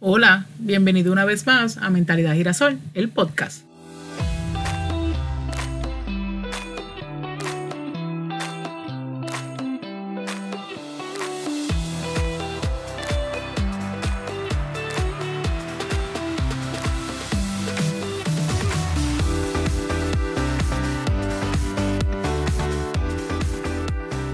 Hola, bienvenido una vez más a Mentalidad Girasol, el podcast.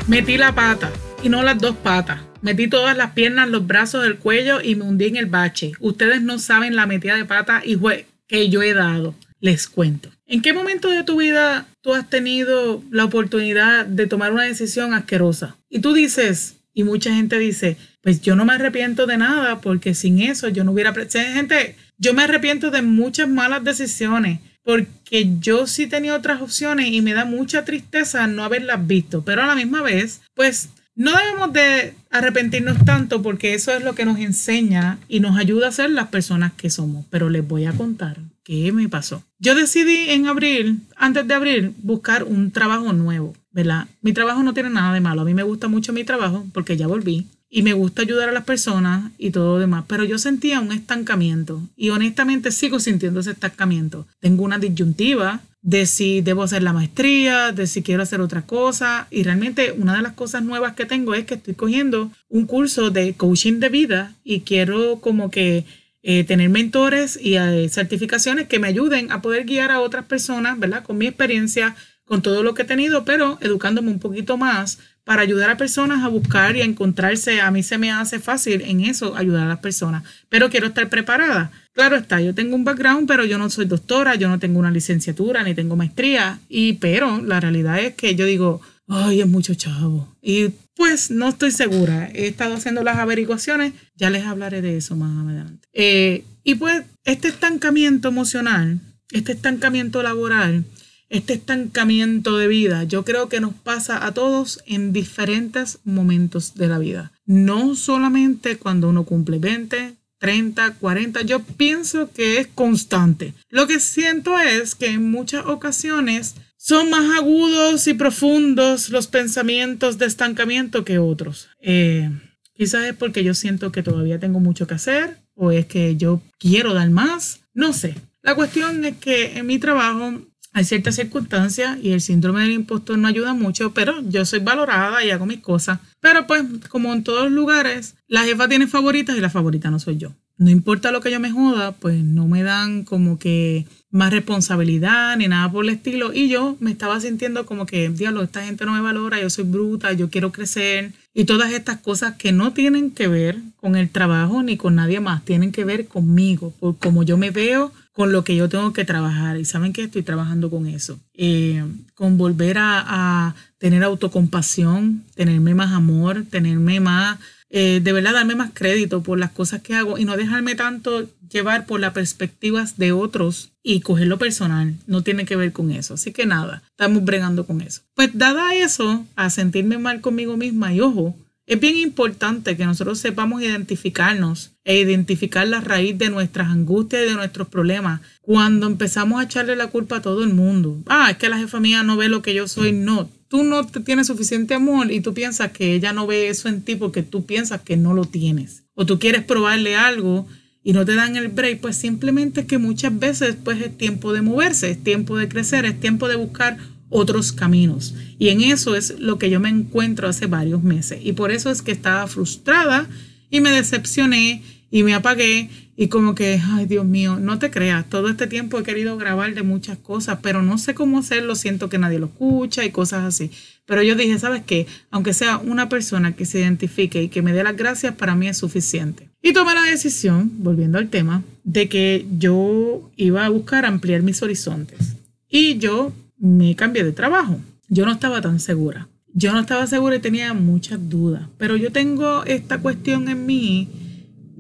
Metí la pata y no las dos patas. Metí todas las piernas, los brazos, el cuello y me hundí en el bache. Ustedes no saben la metida de pata y que yo he dado. Les cuento. ¿En qué momento de tu vida tú has tenido la oportunidad de tomar una decisión asquerosa? Y tú dices, y mucha gente dice, pues yo no me arrepiento de nada porque sin eso yo no hubiera... Gente, yo me arrepiento de muchas malas decisiones porque yo sí tenía otras opciones y me da mucha tristeza no haberlas visto, pero a la misma vez, pues no debemos de arrepentirnos tanto porque eso es lo que nos enseña y nos ayuda a ser las personas que somos, pero les voy a contar qué me pasó. Yo decidí en abril, antes de abril, buscar un trabajo nuevo, ¿verdad? Mi trabajo no tiene nada de malo, a mí me gusta mucho mi trabajo porque ya volví y me gusta ayudar a las personas y todo demás, pero yo sentía un estancamiento y honestamente sigo sintiendo ese estancamiento. Tengo una disyuntiva de si debo hacer la maestría, de si quiero hacer otra cosa y realmente una de las cosas nuevas que tengo es que estoy cogiendo un curso de coaching de vida y quiero como que eh, tener mentores y eh, certificaciones que me ayuden a poder guiar a otras personas, ¿verdad? Con mi experiencia, con todo lo que he tenido, pero educándome un poquito más para ayudar a personas a buscar y a encontrarse. A mí se me hace fácil en eso ayudar a las personas, pero quiero estar preparada. Claro está, yo tengo un background, pero yo no soy doctora, yo no tengo una licenciatura ni tengo maestría, y pero la realidad es que yo digo, ay, es mucho chavo. Y pues no estoy segura. He estado haciendo las averiguaciones, ya les hablaré de eso más adelante. Eh, y pues este estancamiento emocional, este estancamiento laboral, este estancamiento de vida, yo creo que nos pasa a todos en diferentes momentos de la vida. No solamente cuando uno cumple 20, 30, 40, yo pienso que es constante. Lo que siento es que en muchas ocasiones son más agudos y profundos los pensamientos de estancamiento que otros. Eh, quizás es porque yo siento que todavía tengo mucho que hacer o es que yo quiero dar más, no sé. La cuestión es que en mi trabajo hay ciertas circunstancias y el síndrome del impostor no ayuda mucho, pero yo soy valorada y hago mis cosas. Pero pues, como en todos los lugares, la jefa tiene favoritas y la favorita no soy yo. No importa lo que yo me joda, pues no me dan como que más responsabilidad ni nada por el estilo. Y yo me estaba sintiendo como que, diablo, esta gente no me valora, yo soy bruta, yo quiero crecer. Y todas estas cosas que no tienen que ver con el trabajo ni con nadie más, tienen que ver conmigo, por cómo yo me veo, con lo que yo tengo que trabajar. Y saben que estoy trabajando con eso. Eh, con volver a, a tener autocompasión, tenerme más amor, tenerme más, eh, de verdad darme más crédito por las cosas que hago y no dejarme tanto llevar por las perspectivas de otros y cogerlo personal. No tiene que ver con eso. Así que nada, estamos bregando con eso. Pues dada eso, a sentirme mal conmigo misma y ojo, es bien importante que nosotros sepamos identificarnos e identificar la raíz de nuestras angustias y de nuestros problemas. Cuando empezamos a echarle la culpa a todo el mundo. Ah, es que la jefa mía no ve lo que yo soy. No, tú no tienes suficiente amor y tú piensas que ella no ve eso en ti porque tú piensas que no lo tienes. O tú quieres probarle algo y no te dan el break, pues simplemente es que muchas veces pues es tiempo de moverse, es tiempo de crecer, es tiempo de buscar otros caminos. Y en eso es lo que yo me encuentro hace varios meses. Y por eso es que estaba frustrada y me decepcioné y me apagué y como que, ay Dios mío, no te creas, todo este tiempo he querido grabar de muchas cosas, pero no sé cómo hacerlo, siento que nadie lo escucha y cosas así. Pero yo dije, ¿sabes qué? Aunque sea una persona que se identifique y que me dé las gracias, para mí es suficiente. Y tomé la decisión, volviendo al tema, de que yo iba a buscar ampliar mis horizontes. Y yo me cambié de trabajo. Yo no estaba tan segura. Yo no estaba segura y tenía muchas dudas. Pero yo tengo esta cuestión en mí,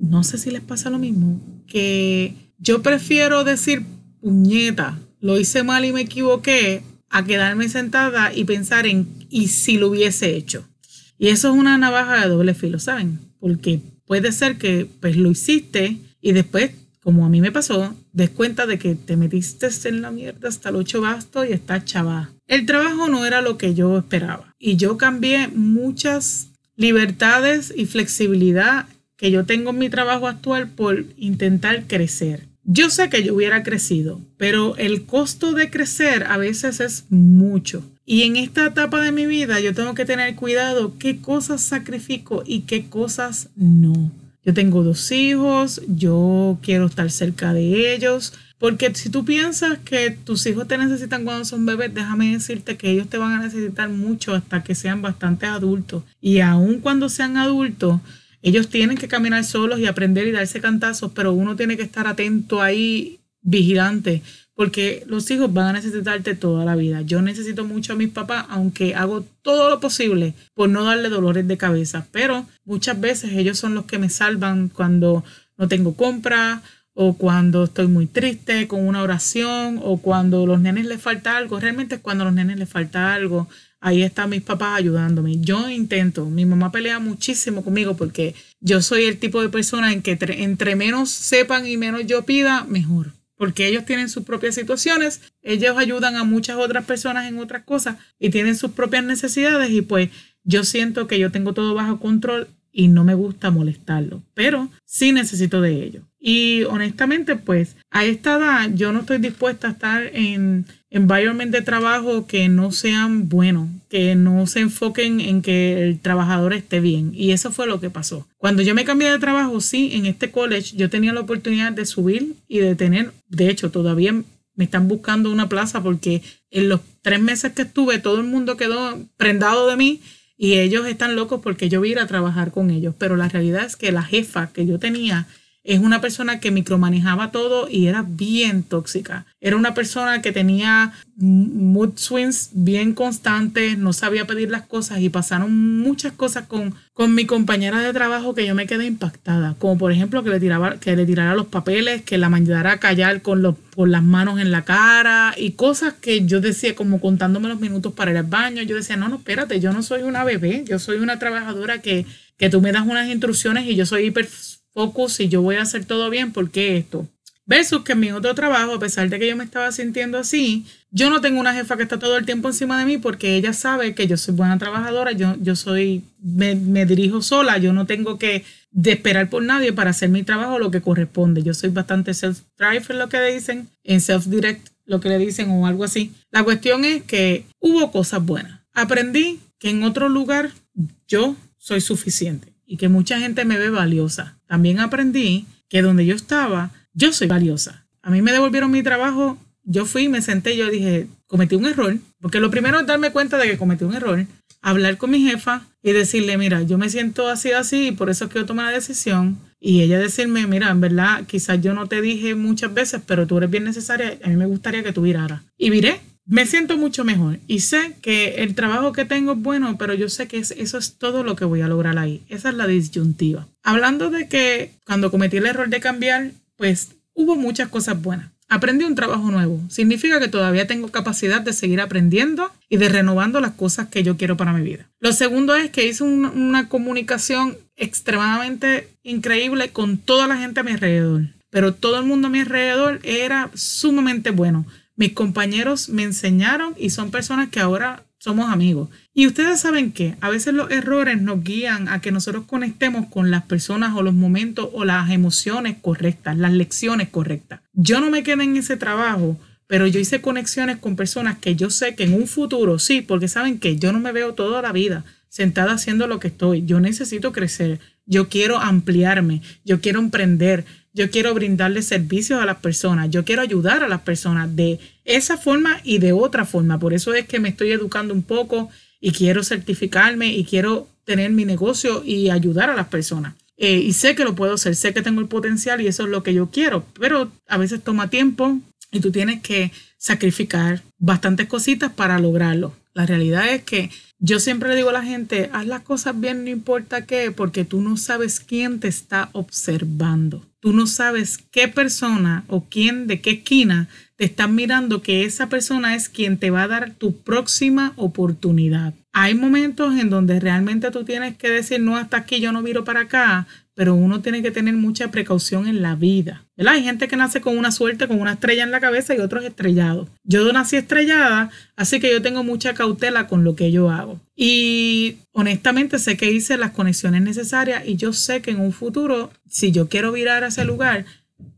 no sé si les pasa lo mismo, que yo prefiero decir, puñeta, lo hice mal y me equivoqué, a quedarme sentada y pensar en, ¿y si lo hubiese hecho? Y eso es una navaja de doble filo, ¿saben? Porque puede ser que pues lo hiciste y después como a mí me pasó, des cuenta de que te metiste en la mierda hasta el ocho basto y estás chava. El trabajo no era lo que yo esperaba y yo cambié muchas libertades y flexibilidad que yo tengo en mi trabajo actual por intentar crecer. Yo sé que yo hubiera crecido, pero el costo de crecer a veces es mucho. Y en esta etapa de mi vida yo tengo que tener cuidado qué cosas sacrifico y qué cosas no. Yo tengo dos hijos, yo quiero estar cerca de ellos, porque si tú piensas que tus hijos te necesitan cuando son bebés, déjame decirte que ellos te van a necesitar mucho hasta que sean bastante adultos. Y aun cuando sean adultos, ellos tienen que caminar solos y aprender y darse cantazos, pero uno tiene que estar atento ahí, vigilante, porque los hijos van a necesitarte toda la vida. Yo necesito mucho a mis papás, aunque hago todo lo posible por no darle dolores de cabeza, pero muchas veces ellos son los que me salvan cuando no tengo compra o cuando estoy muy triste con una oración o cuando los nenes les falta algo. Realmente es cuando los nenes les falta algo. Ahí están mis papás ayudándome. Yo intento, mi mamá pelea muchísimo conmigo porque yo soy el tipo de persona en que entre menos sepan y menos yo pida, mejor porque ellos tienen sus propias situaciones, ellos ayudan a muchas otras personas en otras cosas y tienen sus propias necesidades y pues yo siento que yo tengo todo bajo control y no me gusta molestarlo, pero sí necesito de ellos. Y honestamente, pues a esta edad yo no estoy dispuesta a estar en environment de trabajo que no sean buenos, que no se enfoquen en que el trabajador esté bien. Y eso fue lo que pasó. Cuando yo me cambié de trabajo, sí, en este college yo tenía la oportunidad de subir y de tener, de hecho, todavía me están buscando una plaza porque en los tres meses que estuve todo el mundo quedó prendado de mí y ellos están locos porque yo voy a trabajar con ellos. Pero la realidad es que la jefa que yo tenía es una persona que micromanejaba todo y era bien tóxica. Era una persona que tenía mood swings bien constantes, no sabía pedir las cosas y pasaron muchas cosas con, con mi compañera de trabajo que yo me quedé impactada. Como por ejemplo que le, tiraba, que le tirara los papeles, que la mandara a callar con, los, con las manos en la cara y cosas que yo decía como contándome los minutos para ir al baño. Yo decía, no, no, espérate, yo no soy una bebé, yo soy una trabajadora que, que tú me das unas instrucciones y yo soy hiper focus y yo voy a hacer todo bien, porque esto? Versus que en mi otro trabajo, a pesar de que yo me estaba sintiendo así, yo no tengo una jefa que está todo el tiempo encima de mí porque ella sabe que yo soy buena trabajadora, yo, yo soy, me, me dirijo sola, yo no tengo que esperar por nadie para hacer mi trabajo lo que corresponde. Yo soy bastante self-drive, lo que dicen, en self-direct, lo que le dicen o algo así. La cuestión es que hubo cosas buenas. Aprendí que en otro lugar yo soy suficiente y que mucha gente me ve valiosa. También aprendí que donde yo estaba, yo soy valiosa. A mí me devolvieron mi trabajo, yo fui, me senté, yo dije, cometí un error, porque lo primero es darme cuenta de que cometí un error, hablar con mi jefa y decirle, mira, yo me siento así, así, y por eso es que yo la decisión. Y ella decirme, mira, en verdad, quizás yo no te dije muchas veces, pero tú eres bien necesaria, a mí me gustaría que tú viraras. Y viré, me siento mucho mejor y sé que el trabajo que tengo es bueno, pero yo sé que eso es todo lo que voy a lograr ahí. Esa es la disyuntiva. Hablando de que cuando cometí el error de cambiar, pues hubo muchas cosas buenas. Aprendí un trabajo nuevo. Significa que todavía tengo capacidad de seguir aprendiendo y de renovando las cosas que yo quiero para mi vida. Lo segundo es que hice una, una comunicación extremadamente increíble con toda la gente a mi alrededor. Pero todo el mundo a mi alrededor era sumamente bueno. Mis compañeros me enseñaron y son personas que ahora somos amigos. Y ustedes saben que a veces los errores nos guían a que nosotros conectemos con las personas o los momentos o las emociones correctas, las lecciones correctas. Yo no me quedé en ese trabajo, pero yo hice conexiones con personas que yo sé que en un futuro, sí, porque saben que yo no me veo toda la vida sentada haciendo lo que estoy. Yo necesito crecer, yo quiero ampliarme, yo quiero emprender, yo quiero brindarle servicios a las personas, yo quiero ayudar a las personas de esa forma y de otra forma. Por eso es que me estoy educando un poco y quiero certificarme y quiero tener mi negocio y ayudar a las personas. Eh, y sé que lo puedo hacer, sé que tengo el potencial y eso es lo que yo quiero, pero a veces toma tiempo y tú tienes que sacrificar bastantes cositas para lograrlo. La realidad es que yo siempre le digo a la gente, haz las cosas bien, no importa qué, porque tú no sabes quién te está observando. Tú no sabes qué persona o quién de qué esquina te están mirando que esa persona es quien te va a dar tu próxima oportunidad. Hay momentos en donde realmente tú tienes que decir, no, hasta aquí yo no miro para acá, pero uno tiene que tener mucha precaución en la vida. ¿verdad? Hay gente que nace con una suerte, con una estrella en la cabeza y otros estrellados. Yo nací estrellada, así que yo tengo mucha cautela con lo que yo hago. Y honestamente sé que hice las conexiones necesarias y yo sé que en un futuro, si yo quiero virar a ese lugar,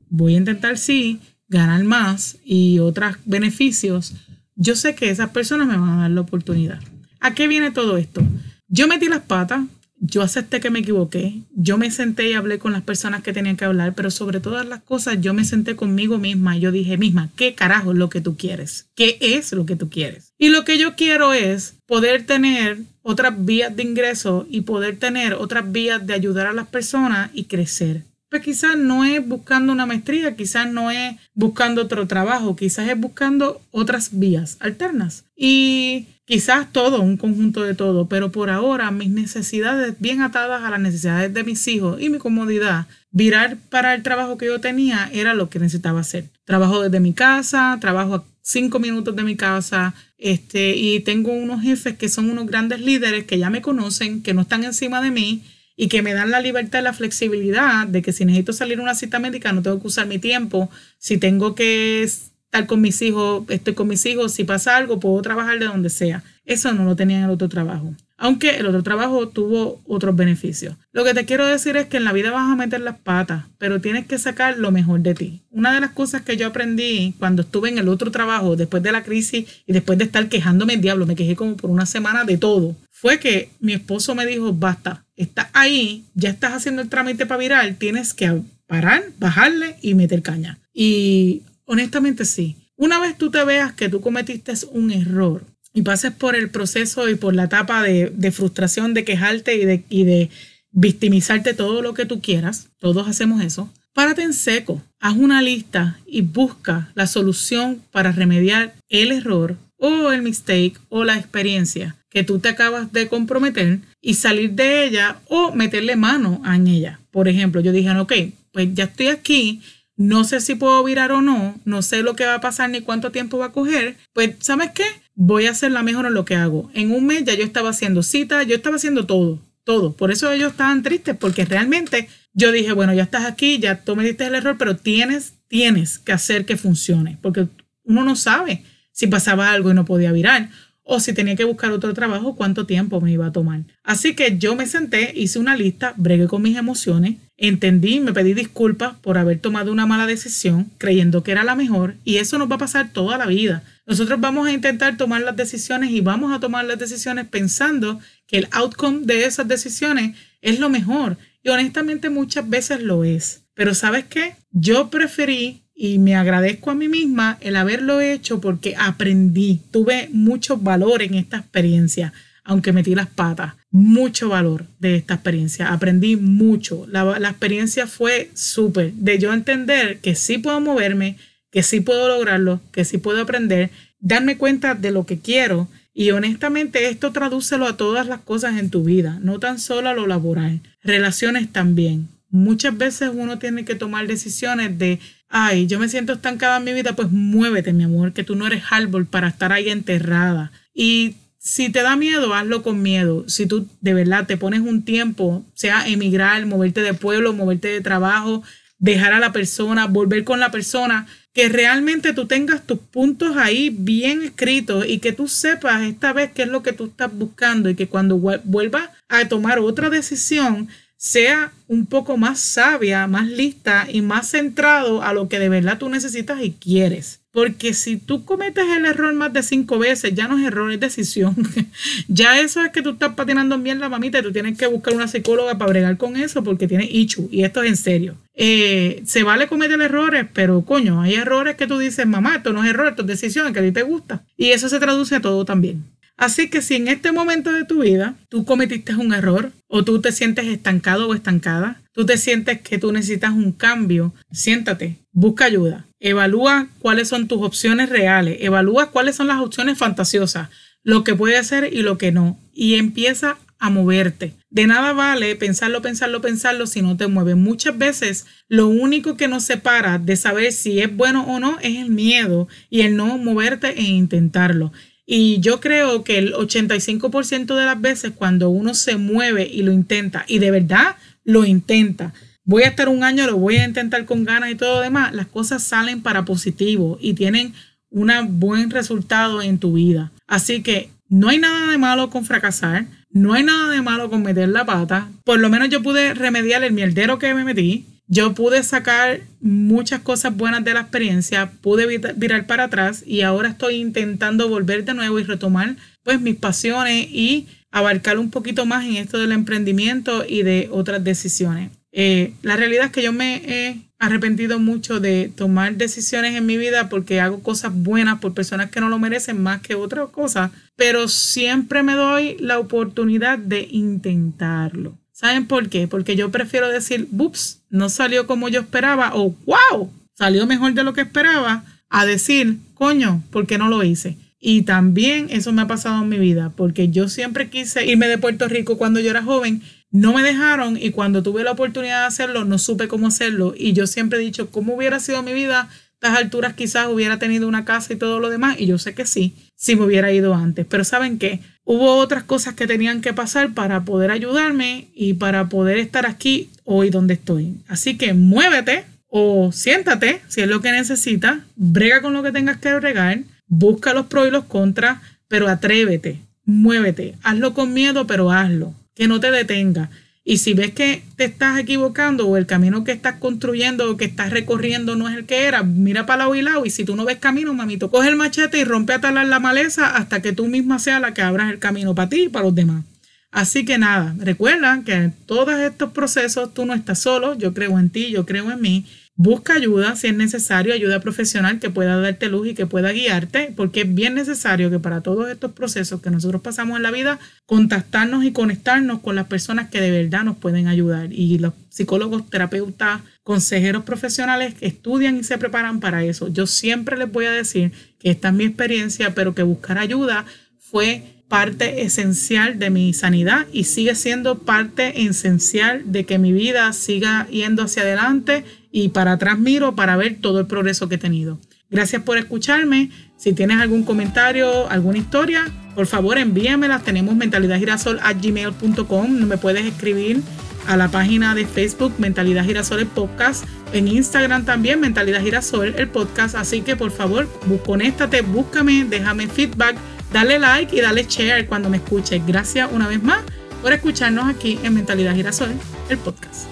voy a intentar sí ganar más y otros beneficios. Yo sé que esas personas me van a dar la oportunidad. ¿A qué viene todo esto? Yo metí las patas, yo acepté que me equivoqué, yo me senté y hablé con las personas que tenían que hablar, pero sobre todas las cosas yo me senté conmigo misma. Yo dije misma, ¿qué carajo es lo que tú quieres? ¿Qué es lo que tú quieres? Y lo que yo quiero es poder tener otras vías de ingreso y poder tener otras vías de ayudar a las personas y crecer. Pues quizás no es buscando una maestría, quizás no es buscando otro trabajo, quizás es buscando otras vías alternas. Y quizás todo, un conjunto de todo, pero por ahora mis necesidades bien atadas a las necesidades de mis hijos y mi comodidad, virar para el trabajo que yo tenía era lo que necesitaba hacer. Trabajo desde mi casa, trabajo a cinco minutos de mi casa, este, y tengo unos jefes que son unos grandes líderes que ya me conocen, que no están encima de mí y que me dan la libertad y la flexibilidad de que si necesito salir a una cita médica no tengo que usar mi tiempo, si tengo que estar con mis hijos, estoy con mis hijos, si pasa algo puedo trabajar de donde sea. Eso no lo tenía en el otro trabajo. Aunque el otro trabajo tuvo otros beneficios. Lo que te quiero decir es que en la vida vas a meter las patas, pero tienes que sacar lo mejor de ti. Una de las cosas que yo aprendí cuando estuve en el otro trabajo, después de la crisis y después de estar quejándome el diablo, me quejé como por una semana de todo, fue que mi esposo me dijo, basta, estás ahí, ya estás haciendo el trámite para virar, tienes que parar, bajarle y meter caña. Y honestamente sí. Una vez tú te veas que tú cometiste un error y pases por el proceso y por la etapa de, frustración, de quejarte y de, victimizarte todo lo que tú quieras, todos hacemos eso, párate en seco, haz una lista y busca la solución para remediar el error o el mistake o la experiencia que tú te acabas de comprometer y salir de ella o meterle mano en ella. Por ejemplo, yo dije, ok, pues ya estoy aquí, no sé si puedo virar o no, no sé lo que va a pasar ni cuánto tiempo va a coger, pues ¿sabes qué? Voy a hacer la mejor en lo que hago. En un mes ya yo estaba haciendo citas, yo estaba haciendo todo, todo. Por eso ellos estaban tristes, porque realmente yo dije, bueno, ya estás aquí, ya tú me diste el error, pero tienes, tienes que hacer que funcione, porque uno no sabe si pasaba algo y no podía virar o si tenía que buscar otro trabajo, cuánto tiempo me iba a tomar. Así que yo me senté, hice una lista, bregué con mis emociones, entendí, me pedí disculpas por haber tomado una mala decisión, creyendo que era la mejor, y eso nos va a pasar toda la vida. Nosotros vamos a intentar tomar las decisiones y vamos a tomar las decisiones pensando que el outcome de esas decisiones es lo mejor. Y honestamente muchas veces lo es. Pero ¿sabes qué? Yo preferí y me agradezco a mí misma el haberlo hecho porque aprendí, tuve mucho valor en esta experiencia, aunque metí las patas, mucho valor de esta experiencia, aprendí mucho, la, la experiencia fue súper, de yo entender que sí puedo moverme, que sí puedo lograrlo, que sí puedo aprender, darme cuenta de lo que quiero y honestamente esto tradúcelo a todas las cosas en tu vida, no tan solo a lo laboral, relaciones también. Muchas veces uno tiene que tomar decisiones de ay, yo me siento estancada en mi vida, pues muévete, mi amor, que tú no eres árbol para estar ahí enterrada. Y si te da miedo, hazlo con miedo. Si tú de verdad te pones un tiempo, sea emigrar, moverte de pueblo, moverte de trabajo, dejar a la persona, volver con la persona, que realmente tú tengas tus puntos ahí bien escritos y que tú sepas esta vez qué es lo que tú estás buscando y que cuando vuelvas a tomar otra decisión, sea un poco más sabia, más lista y más centrado a lo que de verdad tú necesitas y quieres. Porque si tú cometes el error más de cinco veces, ya no es error, es decisión. ya eso es que tú estás patinando en la mamita, y tú tienes que buscar una psicóloga para bregar con eso porque tienes ichu. Y esto es en serio. Eh, se vale cometer errores, pero coño, hay errores que tú dices, mamá, esto no es error, esto es decisión, que a ti te gusta. Y eso se traduce a todo también. Así que si en este momento de tu vida tú cometiste un error o tú te sientes estancado o estancada, tú te sientes que tú necesitas un cambio, siéntate, busca ayuda, evalúa cuáles son tus opciones reales, evalúa cuáles son las opciones fantasiosas, lo que puede hacer y lo que no, y empieza a moverte. De nada vale pensarlo, pensarlo, pensarlo si no te mueves. Muchas veces lo único que nos separa de saber si es bueno o no es el miedo y el no moverte e intentarlo. Y yo creo que el 85% de las veces cuando uno se mueve y lo intenta y de verdad lo intenta. Voy a estar un año, lo voy a intentar con ganas y todo lo demás. Las cosas salen para positivo y tienen un buen resultado en tu vida. Así que no hay nada de malo con fracasar, no hay nada de malo con meter la pata. Por lo menos yo pude remediar el mierdero que me metí. Yo pude sacar muchas cosas buenas de la experiencia, pude virar para atrás y ahora estoy intentando volver de nuevo y retomar pues mis pasiones y abarcar un poquito más en esto del emprendimiento y de otras decisiones. Eh, la realidad es que yo me he arrepentido mucho de tomar decisiones en mi vida porque hago cosas buenas por personas que no lo merecen más que otras cosas, pero siempre me doy la oportunidad de intentarlo. ¿Saben por qué? Porque yo prefiero decir, ups, no salió como yo esperaba o wow, salió mejor de lo que esperaba, a decir, coño, ¿por qué no lo hice? Y también eso me ha pasado en mi vida, porque yo siempre quise irme de Puerto Rico cuando yo era joven, no me dejaron y cuando tuve la oportunidad de hacerlo, no supe cómo hacerlo. Y yo siempre he dicho, ¿cómo hubiera sido mi vida? A estas alturas quizás hubiera tenido una casa y todo lo demás, y yo sé que sí, si me hubiera ido antes. Pero ¿saben qué? Hubo otras cosas que tenían que pasar para poder ayudarme y para poder estar aquí hoy donde estoy. Así que muévete o siéntate si es lo que necesitas, brega con lo que tengas que bregar Busca los pros y los contras, pero atrévete, muévete, hazlo con miedo, pero hazlo, que no te detenga. Y si ves que te estás equivocando o el camino que estás construyendo o que estás recorriendo no es el que era, mira para lado y lado. Y si tú no ves camino, mamito, coge el machete y rompe a talar la maleza hasta que tú misma seas la que abras el camino para ti y para los demás. Así que nada, recuerda que en todos estos procesos tú no estás solo, yo creo en ti, yo creo en mí Busca ayuda si es necesario, ayuda profesional que pueda darte luz y que pueda guiarte, porque es bien necesario que para todos estos procesos que nosotros pasamos en la vida, contactarnos y conectarnos con las personas que de verdad nos pueden ayudar. Y los psicólogos, terapeutas, consejeros profesionales estudian y se preparan para eso. Yo siempre les voy a decir que esta es mi experiencia, pero que buscar ayuda fue parte esencial de mi sanidad y sigue siendo parte esencial de que mi vida siga yendo hacia adelante y para atrás miro para ver todo el progreso que he tenido. Gracias por escucharme. Si tienes algún comentario, alguna historia, por favor envíamelas. Tenemos mentalidadgirasol.gmail.com. Me puedes escribir a la página de Facebook Mentalidad Girasol el podcast, en Instagram también Mentalidad Girasol el podcast, así que por favor, conéctate, búscame, déjame feedback, dale like y dale share cuando me escuches. Gracias una vez más por escucharnos aquí en Mentalidad Girasol el podcast.